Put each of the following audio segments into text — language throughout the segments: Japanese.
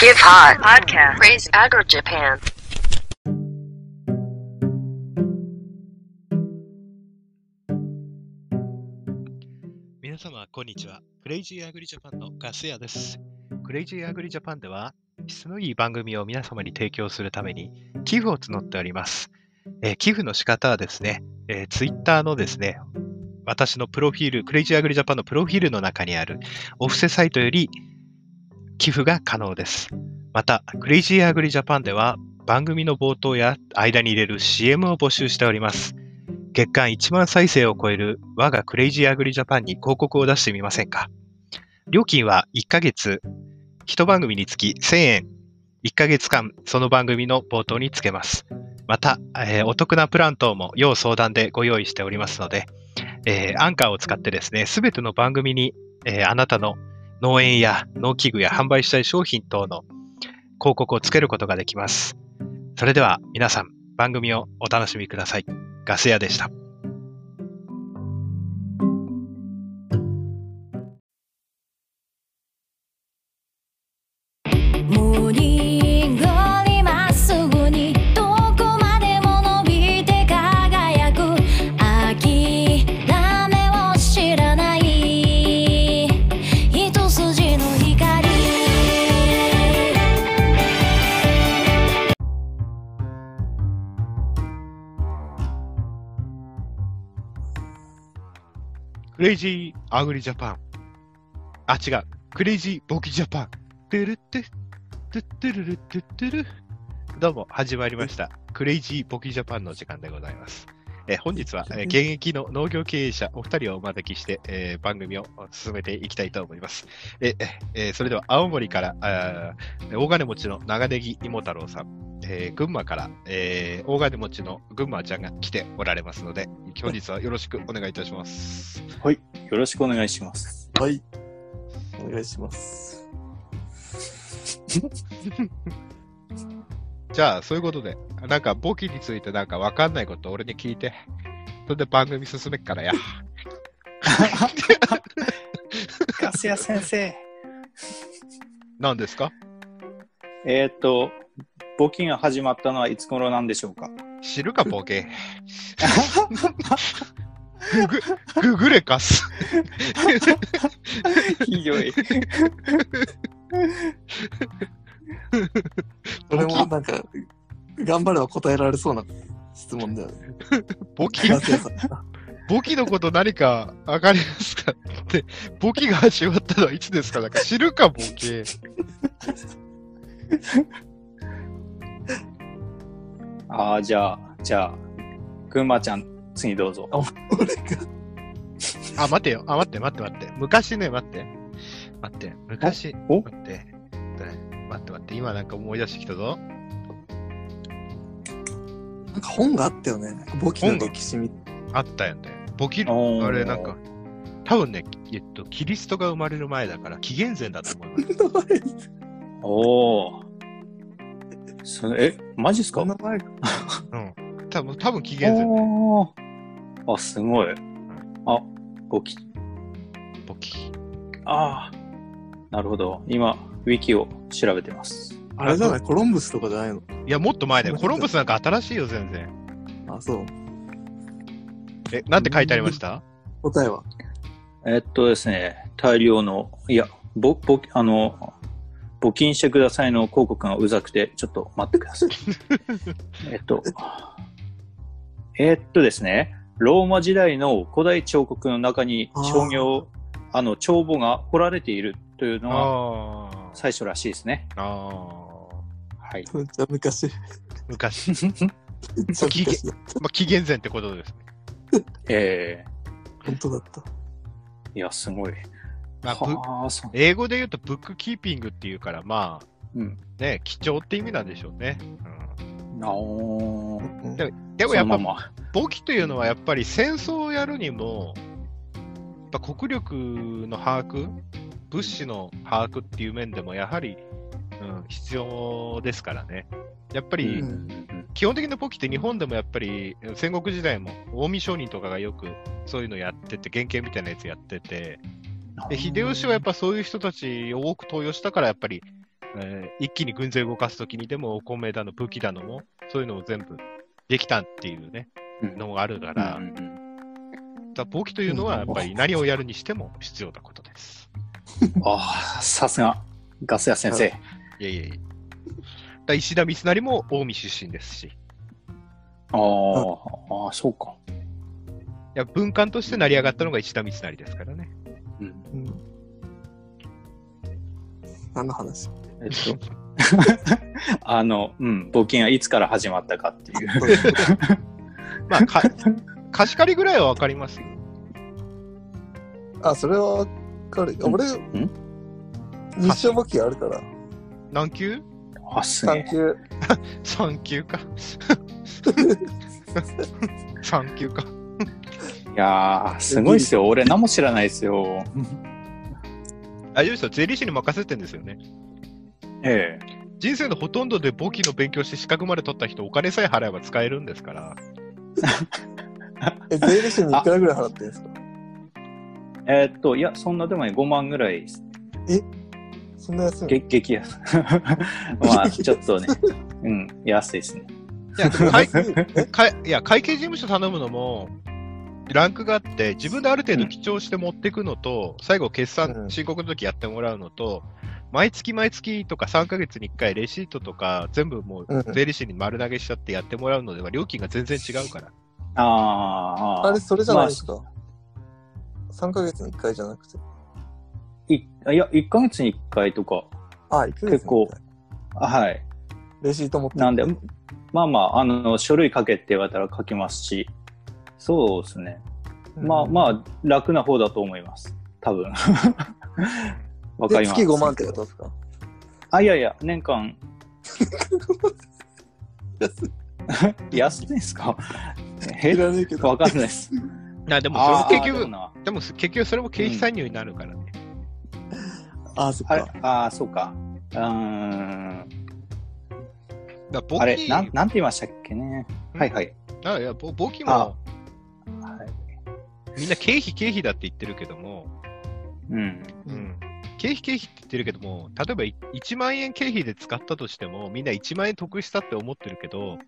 Give Hot Podcast Crazy Agri Japan 皆様、こんにちは。クレイジーアグリジャパンのガス屋です。クレイジーアグリジャパンでは、質のいい番組を皆様に提供するために、寄付を募っております。えー寄付の仕方はですね、えー、ツイッターのですね、私のプロフィール、クレイジーアグリジャパンのプロフィールの中にあるお布施サイトより寄付が可能です。また、クレイジーアグリジャパンでは、番組の冒頭や間に入れる CM を募集しております。月間1万再生を超える我がクレイジーアグリジャパンに広告を出してみませんか？料金は1ヶ月、1番組につき1000円、1ヶ月間その番組の冒頭につけます。また、えーお得なプラン等も要相談でご用意しておりますので、えーアンカーを使ってですね、すべての番組に、えーあなたの農園や農機具や販売したい商品等の広告をつけることができます。それでは皆さん、番組をお楽しみください。ガス屋でした。クレイジーアグリジャパン。あ、違う。クレイジーボキジャパン。トゥルットゥ、トゥットゥルルトゥットゥル。どうも、始まりました。クレイジーボキジャパンの時間でございます。えー本日は、えー 現役の農業経営者お二人をお招きして、えー番組を進めていきたいと思います。えーえーそれでは、青森から、あー大金持ちの長ネギ芋太郎さん、えー群馬から、えー大金持ちの群馬ちゃんが来ておられますので、本日はよろしくお願いいたします。はい。よろしくお願いします。はい。お願いします。じゃあ、そういうことで、なんか、簿記についてなんかわかんないこと俺に聞いて、それで番組進めっからや。ガス屋先生。何ですか？えっ、と、募金が始まったのはいつ頃なんでしょうか？知るか、ボケ。ググ、ググレカス。ひどい。これもなんか、頑張れば答えられそうな質問だよね。簿記、のこと何かわかりますか？って、簿記が始まったのはいつですか？なんか知るか、ボケ。ああ、じゃあ、じゃあ、くんまちゃん、次どうぞ。俺が、あ、待てよ。あ、待って、待って、待って。昔ね、待って。待って、昔。お？待って。待って、待って。今なんか思い出してきたぞ。なんか本があったよね。簿記の歴史みあったよね。簿記、あれなんか、多分ね、えっと、キリストが生まれる前だから、紀元前だと思います。おお。それ、え、マジっすか？そんな前か。うん。多分、多分紀元前。おーあ、すごい。あ、募金。簿記。ああ、なるほど。今、ウィキを調べてます。あれじゃない？コロンブスとかじゃないの？いや、もっと前だよ。コロンブスなんか新しいよ、全然。あ、そう。え、なんて書いてありました？答えは？えっとですね、大量の、いや、ぼ、ぼ、あの、募金してくださいの広告がうざくて、ちょっと待ってください。えっと、えっとですね、ローマ時代の古代彫刻の中に商業、あの、帳簿が彫られているというのが。最初らしいですね。ああ。はい。めっちゃ昔。め昔。昔だ。まあ、紀元前ってことですね。え本当だった。ー、いや、すごい。まあ。英語で言うと、ブックキーピングっていうから、まあ、うん。ね、貴重って意味なんでしょうね。うんででもやっぱ。簿記というのはやっぱり戦争をやるにも、やっぱ国力の把握、物資の把握っていう面でもやはり、うん、必要ですからね。やっぱり、うん基本的な簿記って日本でもやっぱり戦国時代も近江商人とかがよくそういうのやってて、原型みたいなやつやってて、で秀吉はやっぱそういう人たちを多く登用したから、やっぱりえー一気に軍勢を動かすときにでもお米だの武器だのも、そういうのを全部できたっていうね、うんのがあるから、うんうんだから簿記というのはやっぱり何をやるにしても必要なことです。ああ、さすが、ガス屋先生。いえいえいえ。だ石田三成も近江出身ですし、いあーあー、そうか。や文官として成り上がったのが石田三成ですからね。何の話？えっと、あの、うん、募金はいつから始まったかっていう。まあ、か貸し借りぐらいはわかりますよ。あ、それはわかる。俺、日照簿記あるから。何級？あ、すげえ3。級。?3 級か。3級か。いやー、すごいっすよ。俺何も知らないですよ。あ、よしさん、税理士に任せてんですよね。ええ。人生のほとんどで簿記の勉強して資格まで取った人、お金さえ払えば使えるんですから。え、税理士にいくらぐらい払ってるんですか？えーっと、いや、そんなでもね、5万ぐらいです。そんな安いの？げ激安。まあ、ちょっとね、うん、安いですね。いや、会 いや会計事務所頼むのも、ランクがあって、自分である程度記帳して持っていくのと、最後決算、うん申告の時やってもらうのと、毎月毎月とか3ヶ月に1回レシートとか全部もうんう税理士に丸投げしちゃってやってもらうのでは料金が全然違うから。あーあー。あれ、それじゃないですか、?3 ヶ月に1回じゃなくて。いいや、1ヶ月に1回とか、あ、1ヶ月に結構1回。あはい。レシート持ってなんで、まあまあ、あの、書類書けって言われたら書きますし、そうですね。まああ。まあ、楽な方だと思います。多分。わかで、ります。月5万ってことですか？あ、いやいや、年間、安いですか？え？知らねえけど。わかんないです。なでもそれも結局、でもなでも結局それも経費参入になるからね。あ、そっか。あー、そうか。うーん。だあれ、記なん、なんて言いましたっけね。はいはい。あいや簿簿記あもはいみんな経費経費だって言ってるけども、うん。うん、経費経費って言ってるけども、例えばい1万円経費で使ったとしても、みんな1万円得したって思ってるけど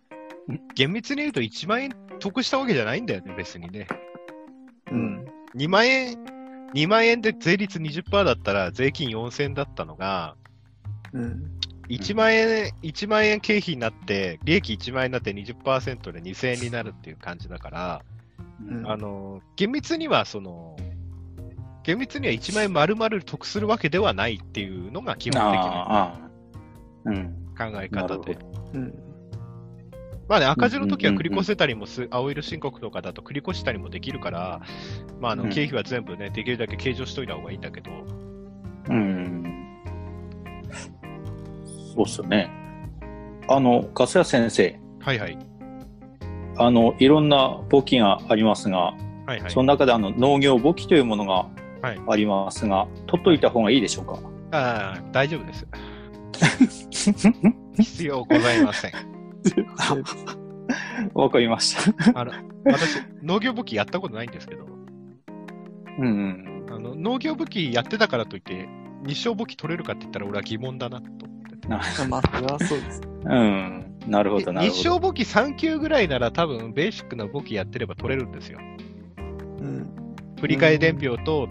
うん、厳密に言うと1万円得したわけじゃないんだよね、別にね。うん。2万円、2万円で税率20%だったら税金4000円だったのが、うん。1万円、1万円経費になって、利益1万円になって20%で2000円になるっていう感じだから、うんあの、厳密にはその、厳密には1万円丸々得するわけではないっていうのが基本的な。考え方で。まあね、赤字の時は繰り越せたりもす、青色申告とかだと繰り越したりもできるから、まあ、あのうん経費は全部ね、できるだけ計上しといた方がいいんだけど、うん。そうっすよね。あの、粕谷先生、はいはい。あの、いろんな簿記がありますが、はいはいそ。の中であの農業簿記というものがはいありますが、取っといた方がいいでしょうか？ああ、大丈夫です。必要ございません。わかりました。あの、私、農業簿記やったことないんですけど、うん。あの農業簿記やってたからといって、日照簿記取れるかって言ったら俺は疑問だなと思って。なまあ、それはそうです。うん。なるほど、なるほど。日照簿記3級ぐらいなら多分ベーシックな簿記やってれば取れるんですよ。うん。振り替え伝票と、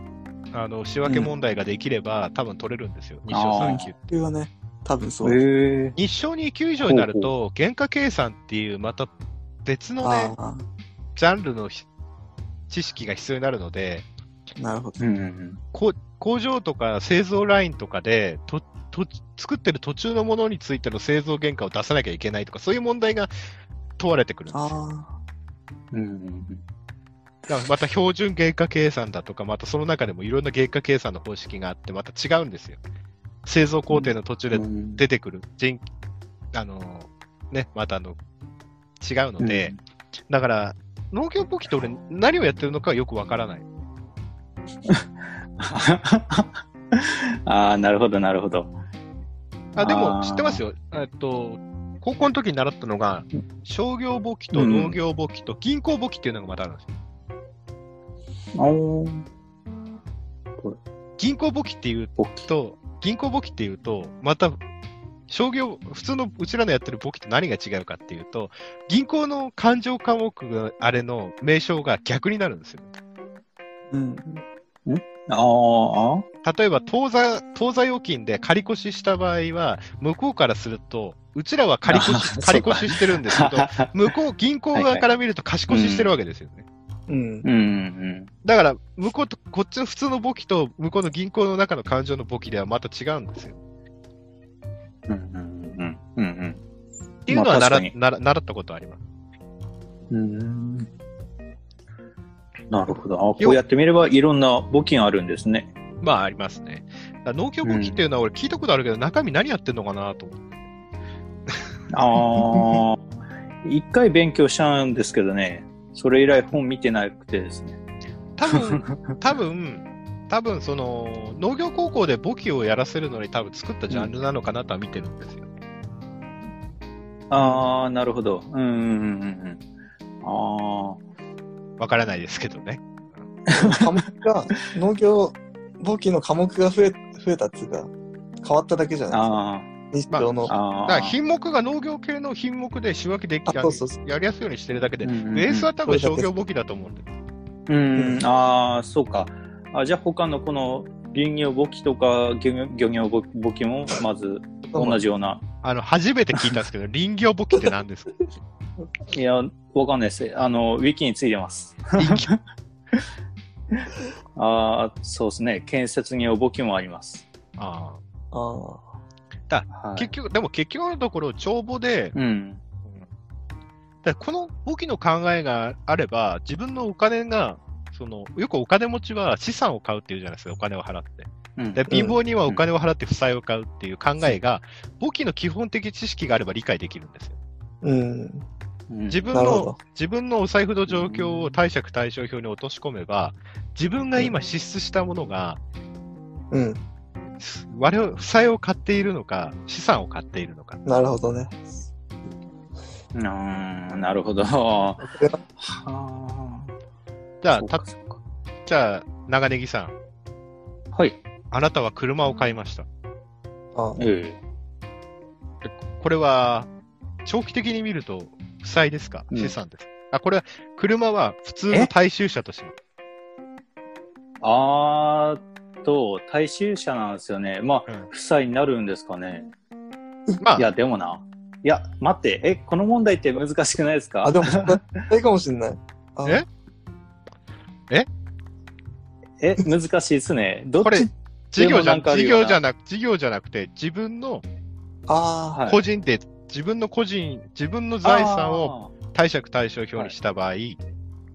あの仕分け問題ができれば、多分取れるんですよ。日照3級。これはね、多分そう。日照2級以上になると、原価計算っていうまた別のね、あジャンルのひ知識が必要になるので、あ、なるほど。うんうんこ工場とか製造ラインとかでとと作ってる途中のものについての製造原価を出さなきゃいけないとか、そういう問題が問われてくるんですよ。あうんうんだからまた標準原価計算だとか、またその中でもいろんな原価計算の方式があって、また違うんですよ。製造工程の途中でうん出てくる人、あのね、またあの違うので、だから農業簿記って俺何をやってるのかよくわからない。ああ、なるほど、なるほど。あでも知ってますよ。えっと、高校の時に習ったのがうん、商業簿記と農業簿記と銀行簿記っていうのがまたあるんですよ。おー銀行簿記っていう簿記と、銀行簿記っていうと、また、商業、普通のうちらのやってる簿記と何が違うかっていうと、銀行の勘定科目があれの名称が逆になるんですよ。うん。ああ、例えば当座、当座預金で借り越しした場合は、向こうからすると、うちらは借り越あし、ー借り越ししてるんですけど、向こう、銀行側から見ると貸し越ししてるわけですよね。うん。うんうんだから、向こうと、こっちの普通の簿記と、向こうの銀行の中の勘定の簿記ではまた違うんですよ。うん。うんうんうんうんっていうのは習,、まあ習ったことあります。うん。うん。なるほど。あこうやってみればいろんな募金あるんですね。まあ、ありますね。農協簿記っていうのは俺聞いたことあるけど、中身何やってんのかなと思って。ああ、一回勉強したんですけどね、それ以来本見てなくてですね。多分、多分、多分その、農業高校で簿記をやらせるのに多分作ったジャンルなのかなとは見てるんですよ。ああ、なるほど。うんうんうんうん。あわからないですけどね。科目が、農業簿記の科目が増え、増えたっていうか、変わっただけじゃあ、ないあですか。日常の。あ、ああ。だから品目が農業系の品目で仕分けできあそうそうそうやりやすいようにしてるだけで、うんうんうんベースは多分商業簿記だと思うんで。うん、ああ、そうか。あじゃあ他のこの林業簿記とか漁業漁業簿簿記もまず 同じような。あの、初めて聞いたんですけど、林業簿記って何ですか？いや、わかんないです。あの、ウィキについてます。ああ、そうですね。建設業簿記もあります。あああ。はい、あ結局、でも結局のところ、帳簿で、うん。だこの簿記の考えがあれば、自分のお金が、その、よくお金持ちは資産を買うっていうじゃないですか、お金を払って。うんで、貧乏にはお金を払って負債を買うっていう考えが、簿記の基本的知識があれば理解できるんですよ。うん。うん自分の自分のお財布の状況を貸借対照表に落とし込めば、自分が今支出したものが、うん。我々、負債を買っているのか、資産を買っているのか。なるほどね。うん、なるほど。はあ。じゃあ、たじゃあ、長ネギさん、はい。あなたは車を買いました。あえこれは、長期的に見ると、負債ですか？うん。資産です。か、あ、これは、車は普通の大衆車とします。あーと、大衆車なんですよね。まあ、うん。負債になるんですかね。まあ。い、や、でもな。いや、待って、え、この問題って難しくないですか？あ、でも、いいかもしれない。あ。え？え、難しいですね。どっこれち、事業じゃなく、事業じゃなくて、自分のあはい。個人で、自分の個人、自分の財産を貸借対照表にした場合、あ、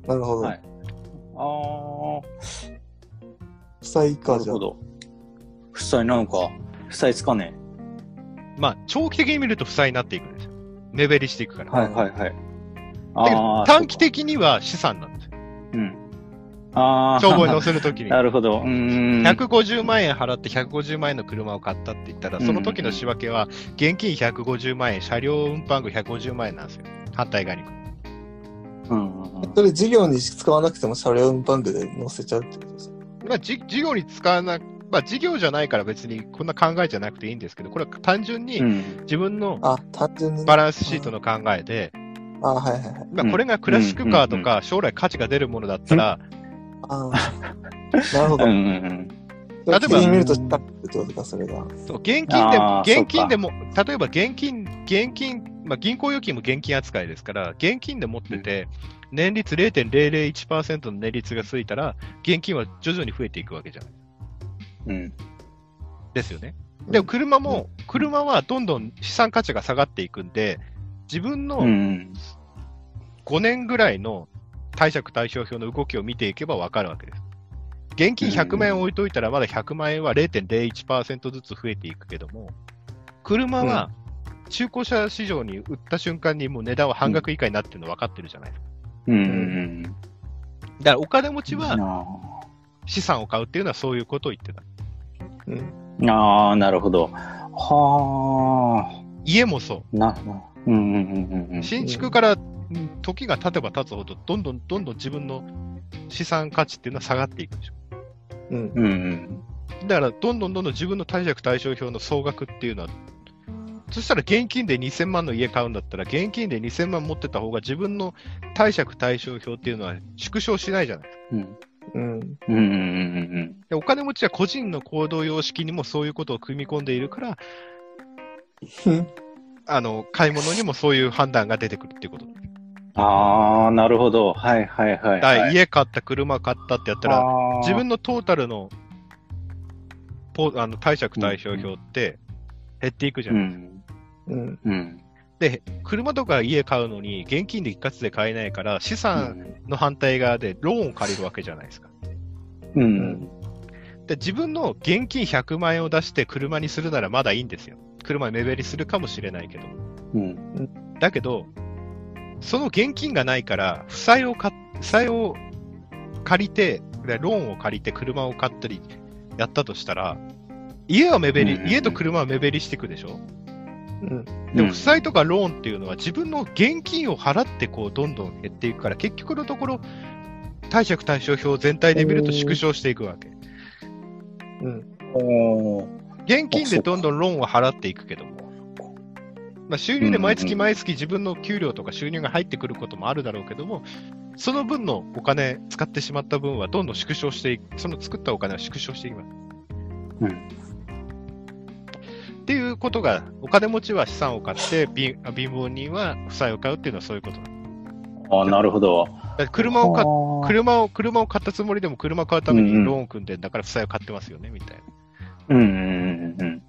なるほど。はいあー。あ負債か、じゃあ。るほど。負債なのか。負債つかねまあ、長期的に見ると負債になっていくんですよ。目減りしていくから。はいはいはい。短期的には資産なんですよ。うん。ああ。帳簿に載せるときに。なるほど。うーん。150万円払って150万円の車を買ったって言ったら、その時の仕分けは、現金150万円、車両運搬具150万円なんですよ。反対側に。うんうんうんそれ事業に使わなくても車両運搬具で載せちゃうってことですか？まあ、じ事業に使わな、まあ、事業じゃないから別にこんな考えじゃなくていいんですけど、これは単純にうん。自分の。バランスシートの考えで、あ、はいはいはい。まあ、これがクラシックカーとか将来価値が出るものだったら、あーなるほど。うんうんうん。例えばば、見るとしたってことか、それが。そう現金で現金でも、例えば現金、現金、まあ、銀行預金も現金扱いですから、現金で持ってて、年率0.001%の年率がついたら、現金は徐々に増えていくわけじゃないうん。ですよね。でも車も、車はどんどん資産価値が下がっていくんで、自分うのん。5年ぐらいの貸借対照表の動きを見ていけばわかるわけです。現金100万円置いといたら、まだ100万円は0.01%ずつ増えていくけども、車は中古車市場に売った瞬間にもう値段は半額以下になってるの分かってるじゃないですか。うんうんだからお金持ちうん。はあ資産を買うっていうのはそういうことを言ってた。うん。ーあー、なるほど。は家もそあ。なるほど。うんうんうんうんう。新築からうん時が経てば経つほど、どんどんどんどん自分の資産価値っていうのは下がっていくでしょ。うん。うん。うんだから、どんどんどんどん自分の貸借対照表の総額っていうのは、そしたら現金で2000万の家買うんだったら、現金で2000万持ってた方が自分の貸借対照表っていうのは縮小しないじゃない。うん。うん。うんうんうんでお金持ちは個人の行動様式にもそういうことを組み込んでいるから、あの、買い物にもそういう判断が出てくるっていうこと。ああ、なるほど。はいはいはい、はい。家買った、車買ったってやったら、自分のトータルのポあの貸借対照表って減っていくじゃ。うんん。うん。うん。で、車とか家買うのに現金で一括で買えないから、資産の反対側でローンを借りるわけじゃないですか。うん。で、自分の現金100万円を出して車にするならまだいいんですよ。車目減りするかもしれないけど。うん。だけど、その現金がないから、負債をか、負債を借りて、でローンを借りて車を買ったりやったとしたら、家は目減り、うんうんうん家と車は目減りしていくでしょ？うん。でも負債とかローンっていうのは自分の現金を払ってこうどんどん減っていくから、結局のところ、貸借対照表全体で見ると縮小していくわけ。うん。現金でどんどんローンを払っていくけども、まあ、収入で毎月毎月自分の給料とか収入が入ってくることもあるだろうけども、その分のお金使ってしまった分はどんどん縮小していく、その作ったお金は縮小していきます。うん。っていうことが、お金持ちは資産を買って、貧貧乏人は負債を買うっていうのはそういうこと。だあーなるほど。車を買っあー車を、車を買ったつもりでも車を買うためにうんうんローン組んでんだから負債を買ってますよね、みたいな。うんうんうんうん。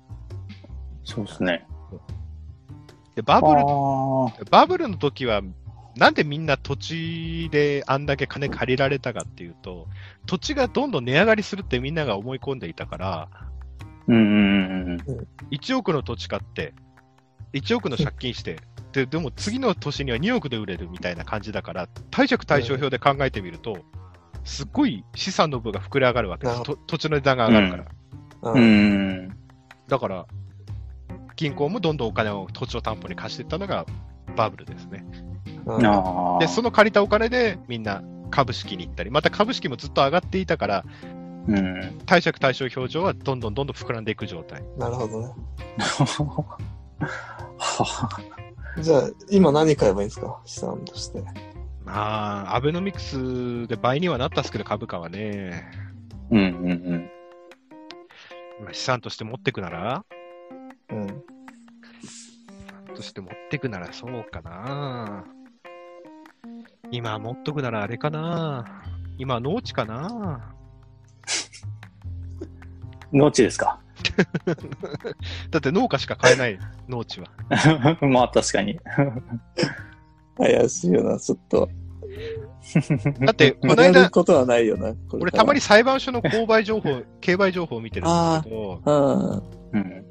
そうですね。で、バブルバブルの時は、なんでみんな土地であんだけ金借りられたかっていうと、土地がどんどん値上がりするってみんなが思い込んでいたから、うんうんうんうん。1億の土地買って、1億の借金して、ででも次の年には2億で売れるみたいな感じだから、貸借対照表で考えてみると、すっごい資産の分が膨れ上がるわけです。土地の値段が上がるから。うんだから、銀行もどんどんお金を土地を担保に貸していったのがバブルですね。で、その借りたお金でみんな株式に行ったり、また株式もずっと上がっていたから、うん。貸借対照表上はどんどんどんどん膨らんでいく状態。なるほどね。は じゃあ、今何買えばいいんですか？資産として。まあ、アベノミクスで倍にはなったっすけど、株価はね、うんうんまあ資産として持ってくなら、うん。として持ってくならそうかな。今持っとくならあれかな。今農地かな。うん。農地ですか？だって農家しか買えない、農地は。まあ確かに。怪しいよな、ちょっと。だって、この間、ことはないよな。俺たまに裁判所の購買情報、競売情報を見てるんですけど、うん。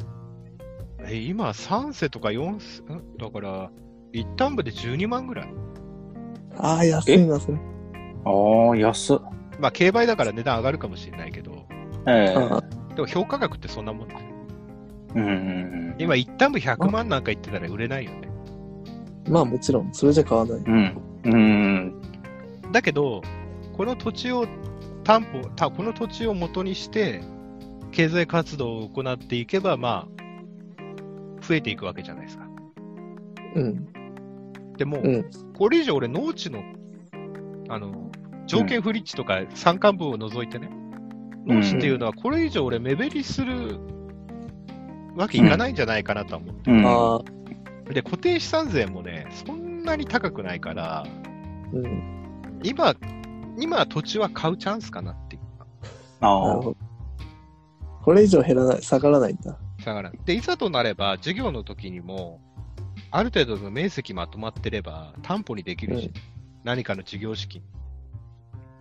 うん。え、今3世とか4世、ん？だから、一旦部で12万ぐらい。ああ、安いな、それ。ああ、安っ。まあ、競売だから値段上がるかもしれないけど、ええあでも評価額ってそんなもんですよ。うんうん今、一旦部100万なんか言ってたら売れないよね。まあもちろん、それじゃ買わない。うん。うん。うん。だけど、この土地を担保、たこの土地を元にして、経済活動を行っていけば、まあ、増えていくわけじゃないですか。うん。でも、うん。これ以上俺農地の、あの、条件不立地とか山間部を除いてね、農地っていうのはこれ以上俺目減りするわけいかないんじゃないかなとは思って、うん。で、固定資産税もね、そんなに高くないから、うん。今、今土地は買うチャンスかなっていう。なああ。これ以上減らない、下がらないんだ。だから、で、いざとなれば、授業の時にも、ある程度の面積まとまってれば、担保にできるし、うん何かの事業資金。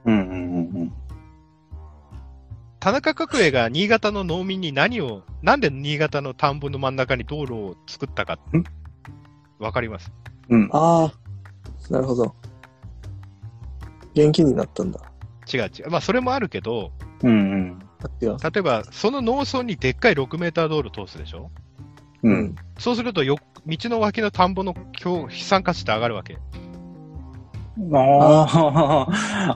うんうんうん田中角栄が新潟の農民に何を、なんで新潟の田んぼの真ん中に道路を作ったかん、わかります？うん。うん。ああ、なるほど。現金になったんだ。違う違う。まあ、それもあるけど、うんうん。例えば、その農村にでっかい6メーター道路通すでしょ？う。うんん。そうするとよ、道の脇の田んぼの今日、飛散価値って上がるわけ。あ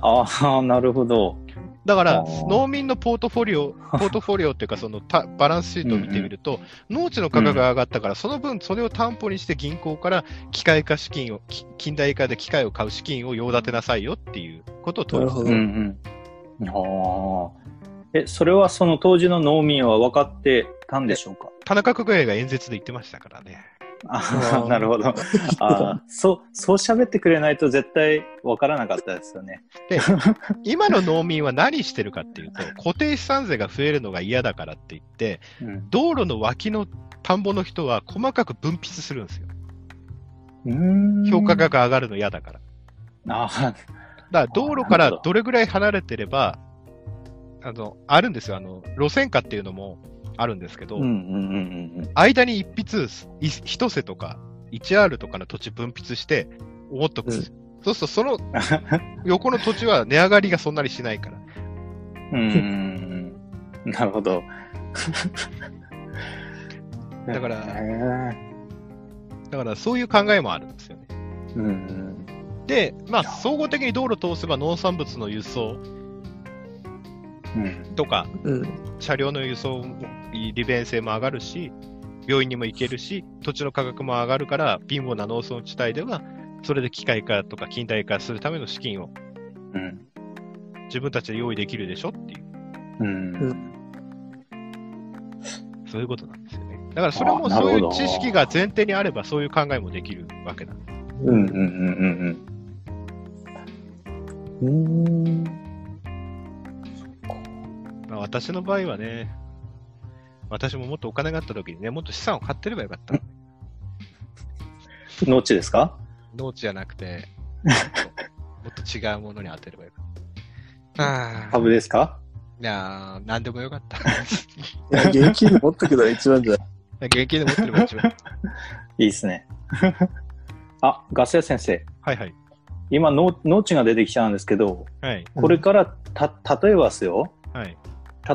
あ、ああ、なるほど。だから農民のポートフォリオ、ポートフォリオっていうか、そのたバランスシートを見てみると、農地の価格が上がったから、その分、それを担保にして銀行から機械化資金を、き近代化で機械を買う資金を用立てなさいよっていうことを問いますなるほど。うんうん。ああ。え、それはその当時の農民は分かってたんでしょうか？田中角栄が演説で言ってましたからね。ああ なるほど。ああ、そう、そう喋ってくれないと絶対分からなかったですよね。今の農民は何してるかっていうと、固定資産税が増えるのが嫌だからって言って、うん。道路の脇の田んぼの人は細かく分泌するんですよ。うーん評価額上がるの嫌だから。ああ、だから道路からどれぐらい離れてれば、あの、あるんですよ。あの、路線価っていうのもあるんですけど、うんうんうんうん間に一筆、い一世とか 1R とかの土地分泌して、思っとくんですよ。そうすると、その 横の土地は値上がりがそんなにしないから。うん。うんうんうん。なるほど。だからへだからそういう考えもあるんですよね。ーうんで、まあ、総合的に道路通せば農産物の輸送うんうんとか、うん。車両の輸送も、利便性も上がるし、病院にも行けるし、土地の価格も上がるから、貧乏な農村地帯では、それで機械化とか近代化するための資金をうん自分たちで用意できるでしょっていう、うんそういうことなんですよね。だからそれもそういう知識が前提にあれば、そういう考えもできるわけなんです。うんうんうんうんうん。うん。まあ、私の場合はね、私ももっとお金があった時にね、もっと資産を買ってればよかった。農地ですか？農地じゃなくて、もっと違うものに当てればよかった。ああ、株ですか？いやー、なんでもよかった。いや、現金持っとくのが一番じゃない。現金で持ってれば一番。いいですね。あ、ガス屋先生。はいはい。今農、農地が出てきちゃうんですけど、はい。これから、た、例えばですよ。はい。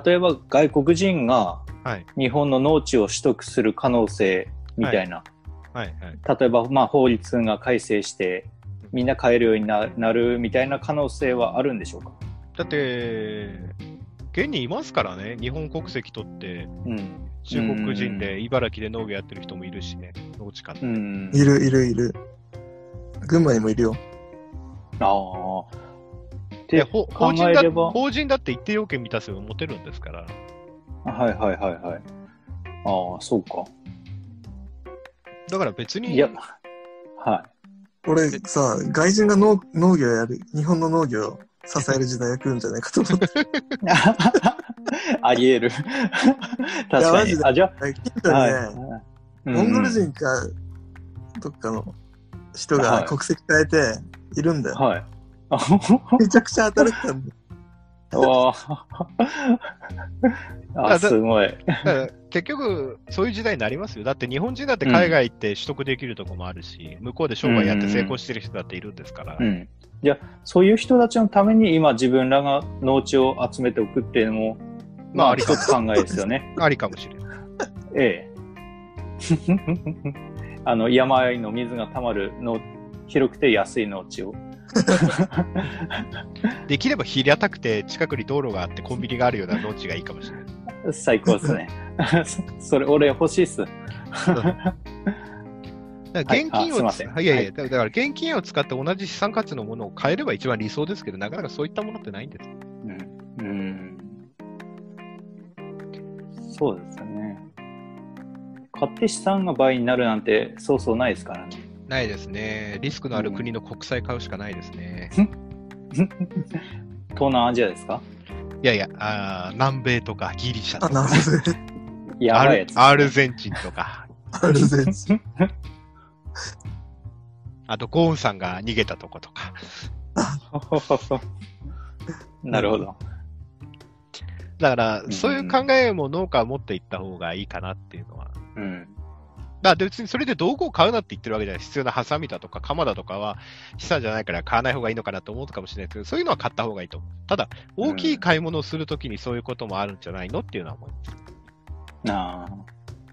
例えば外国人がはい。日本の農地を取得する可能性みたいな。はい。はい。例えば、まあ、法律が改正して、みんな買えるようにななるみたいな可能性はあるんでしょうか？だって、現にいますからね、日本国籍取って、うん。中国人で茨城で農業やってる人もいるしね、農地家って。うん。いるいるいる。群馬にもいるよ。ああ。で、で、ほ考法人だえれば。法人だって一定要件満たせば持てるんですから、はいはいはいはい。ああ、そうか。だから別に、いや、は俺さ、外人が農農業やる、日本の農業を支える時代が来るんじゃないかと思って。い。あり得る。確かマジで。にあ、じゃ近あ、はいモンゴル人か、どっかの人はいが国籍変えているんだよ。はい。あ めちゃくちゃ働くたんだあ。あ、すごい。結局、そういう時代になりますよ。だって日本人だって海外行って取得できるとこもあるし、向こうで商売やって成功してる人だっているんですから。うん。じゃあ、そういう人たちのために今自分らが農地を集めておくっていうのも、まあ、まああり一つ考えですよね。ありかもしれない。ええ。あの、山あいの水が溜まるの、広くて安い農地を。できれば平たくて近くに道路があってコンビニがあるような農地がいいかもしれない。最高ですね。それ、俺欲しいっす。だから現金はいいやいや、だから現金を使って同じ資産価値のものを買えれば一番理想ですけど、なかなかそういったものってないんです。うん。うん。そうですよね。買って資産が倍になるなんてそうそうないですからね。ないですね。リスクのある国の国債買うしかないですね。東南アジアですか？いやいや、あー南米とかギリシャとか やばいやつ。アルゼンチンとか、アルゼンチン。あとゴーンさんが逃げたとことか。なるほど。だから、んそういう考えも農家は持っていった方がいいかなっていうのは。うん。だ別にそれで道具を買うなって言ってるわけじゃない。必要なハサミだとか鎌だとかは資産じゃないから買わない方がいいのかなと思うかもしれないですけど、そういうのは買った方がいいと思う。ただ、大きい買い物をするときにそういうこともあるんじゃないのっていうのは思います。なあ。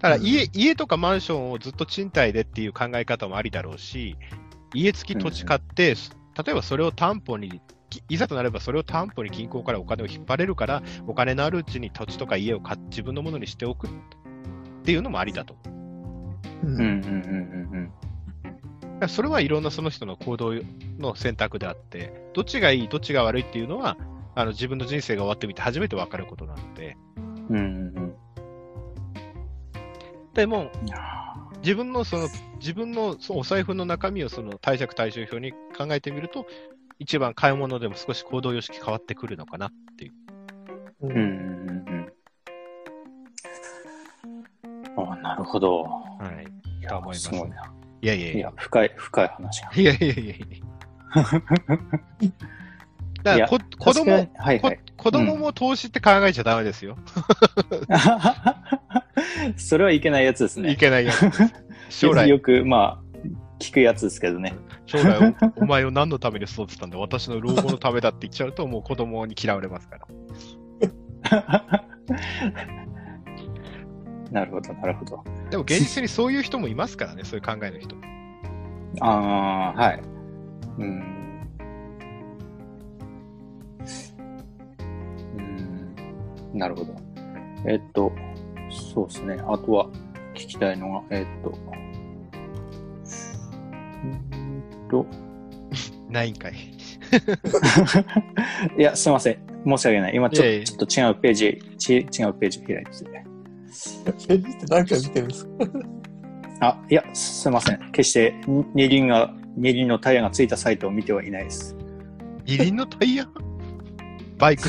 だから家、家とかマンションをずっと賃貸でっていう考え方もありだろうし、家付き土地買って、例えばそれを担保にきいざとなればそれを担保に銀行からお金を引っ張れるから、お金のあるうちに土地とか家を自分のものにしておくっていうのもありだと。ううそれはいろんなその人の行動の選択であって、どっちがいい、どっちが悪いっていうのは、あの自分の人生が終わってみて初めて分かることなので、うん。うんうん。でも、自分のその、自分のそのお財布の中身をその貸借対照表に考えてみると、一番買い物でも少し行動様式変わってくるのかなっていう。うんうんあなるほど。はい。いと思いますいやいやいやいや、。深い、深い話が。いやいやいやいや。だからこ子供、はいはい。こ子供も投資って考えちゃダメですよ。それはいけないやつですね。いけないやつ。将来よ、く、まあ、聞くやつですけどね。将来お、お前を何のために育てたんだ私の老後のためだって言っちゃうと、もう子供に嫌われますから。なるほど、なるほど。でも現実にそういう人もいますからね、そういう考えの人。ああ、はい。うん。うん。なるほど。えっと、そうですね。あとは聞きたいのが、えっと、うーんと、ないんかい。いや、すいません。申し訳ない。今ちょいやいやちょっと違うページ、ち違うページ開いてて。ページって何回見てるんですか？あ、いや、すいません。決してに二輪が、二輪のタイヤがついたサイトを見てはいないです。二輪のタイヤ？バイク？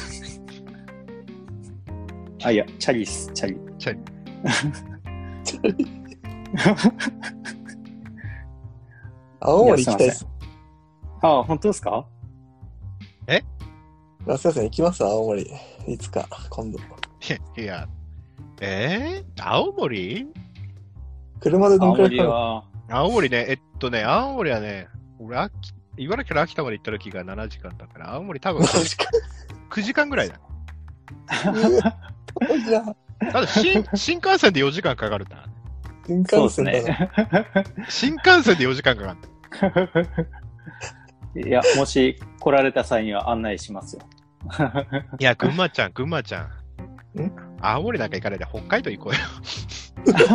あ、いや、チャリです、チャリ。チャリ 青森行きたいです。あ、本当ですか？あすいません、行きます、青森。いつか、今度。いや、えー、青森？車でど青んくらいかかる？森は、青森ね、えっとね、青森はね、俺、秋茨城から秋田まで行った時が7時間だから、青森多分マジか。9時間ぐらいだ。ただ新、新幹線で4時間かかるな。新そうです幹線だな。ね。新幹線で4時間かかる。いや、もし来られた際には案内しますよ。いや、群馬ちゃん、群馬ちゃん。ん？青森なんか行かないで北海道行こうよ。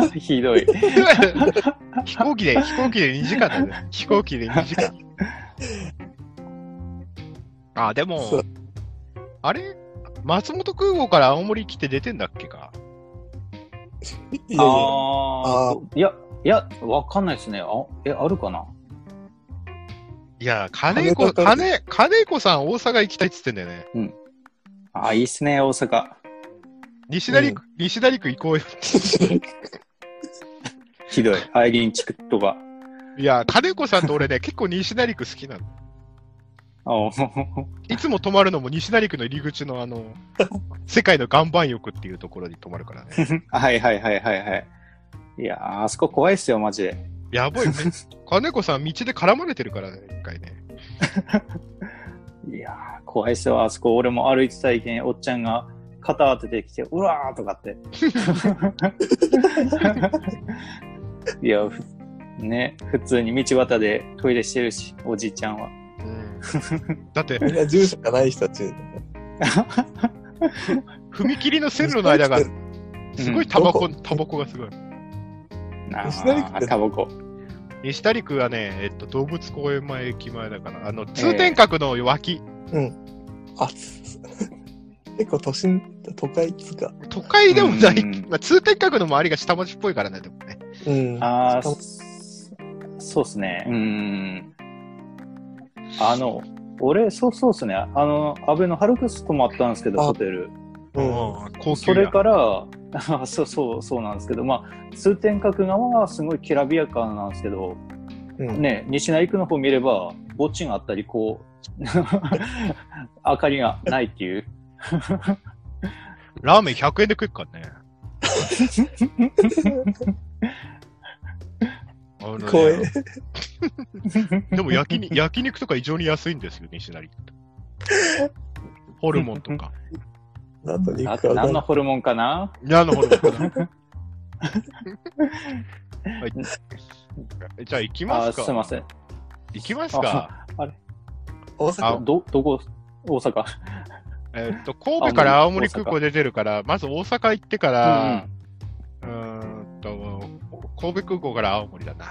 ひどい。飛行機で、飛行機で2時間だね。飛行機で2時間。あ、でもあれ？松本空港から青森来て出てんだっけか？いやいや、ああ、いや、いや、わかんないですね。あ、え、あるかな？いや、金子、金、金子さん大阪行きたいっつってんだよね。あ、いいっすね、大阪。西成区、西成区行こうよ。ひどい。アイリンチクとか。いや、金子さんと俺ね、結構西成区好きなの。あおいつも泊まるのも西成区の入り口のあの、世界の岩盤浴っていうところに泊まるからね。はいはいはいはいはい。いやー、あそこ怖いっすよ、マジで。やばいよね。金子さん道で絡まれてるからね、一回ね。いやー、怖いっすよ、あそこ。俺も歩いてた意見、おっちゃんが肩当ててきて、うわーとかって。いや、ふね、普通に道端でトイレしてるし、おじいちゃんは。だって、みんな住所がない人たち。踏切の線路の間が、すごいタバコ、タバコがすごい。な西成区タバコ。西成区はね、えっと、動物公園前駅前だから、あの、通天閣の脇、あ、つ結構都心、都会っつうか。都会でもない、うんまあ、通天閣の周りが下町っぽいからね、でもね。うん。ああそうっすね。うん。あの、俺、そうそうっすね。あの、安倍のハルクス泊まったんですけど、あホテル。うん。高級それや。から、あ そうそう、そうなんですけど、まあ、通天閣側はすごいきらびやかなんですけど、うん。ね、西成区の方見れば、墓地があったり、こう、明かりがないっていう。ラーメン100円で食えっからね。あのね怖い。でも焼きに焼肉とか異常に安いんですよ、西成って。ホルモンとか。なんとな肉は何のホルモンかな？何のホルモンかな？はいじゃあ行きまあすか。すいません。行きますか。大阪あど、どこ、大阪。えーっと、神戸から青森空港出てるから、まず大阪行ってかうんら、うーんと、神戸空港から青森だな。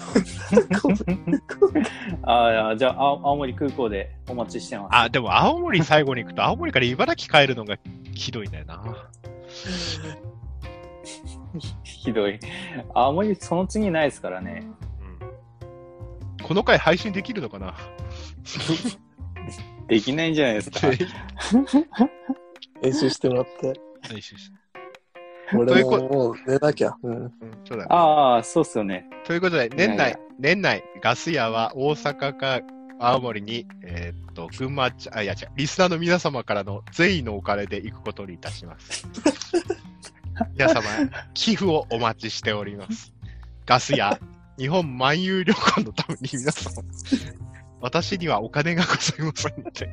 ああ、じゃあ、青青森空港でお待ちしてます。あ、でも青森最後に行くと、青森から茨城帰るのがひどいんだよな。ひどい。青森、その次ないですからね。うん、この回配信できるのかな？できないんじゃないですか。練習してもらって。配信し俺ももう寝なきゃ。うん。うん、そうだね。ああ、そうっすよね。ということで、年いやいや内、年内、ガス屋は大阪か青森に、えーっと、群馬ちゃ、あ、いや違う、リスナーの皆様からの善意のお金で行くことにいたします。皆様、寄付をお待ちしております。ガス屋、日本万有旅行のために皆様、私にはお金がございませんので。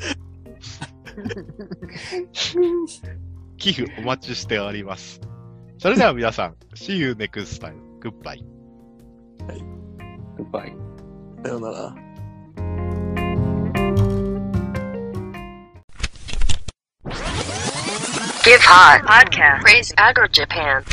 寄付お待ちしております。それでは皆さん、See you next time. Goodbye. グッバイ。さよなら。Give Hot Podcast. Praise Agro Japan.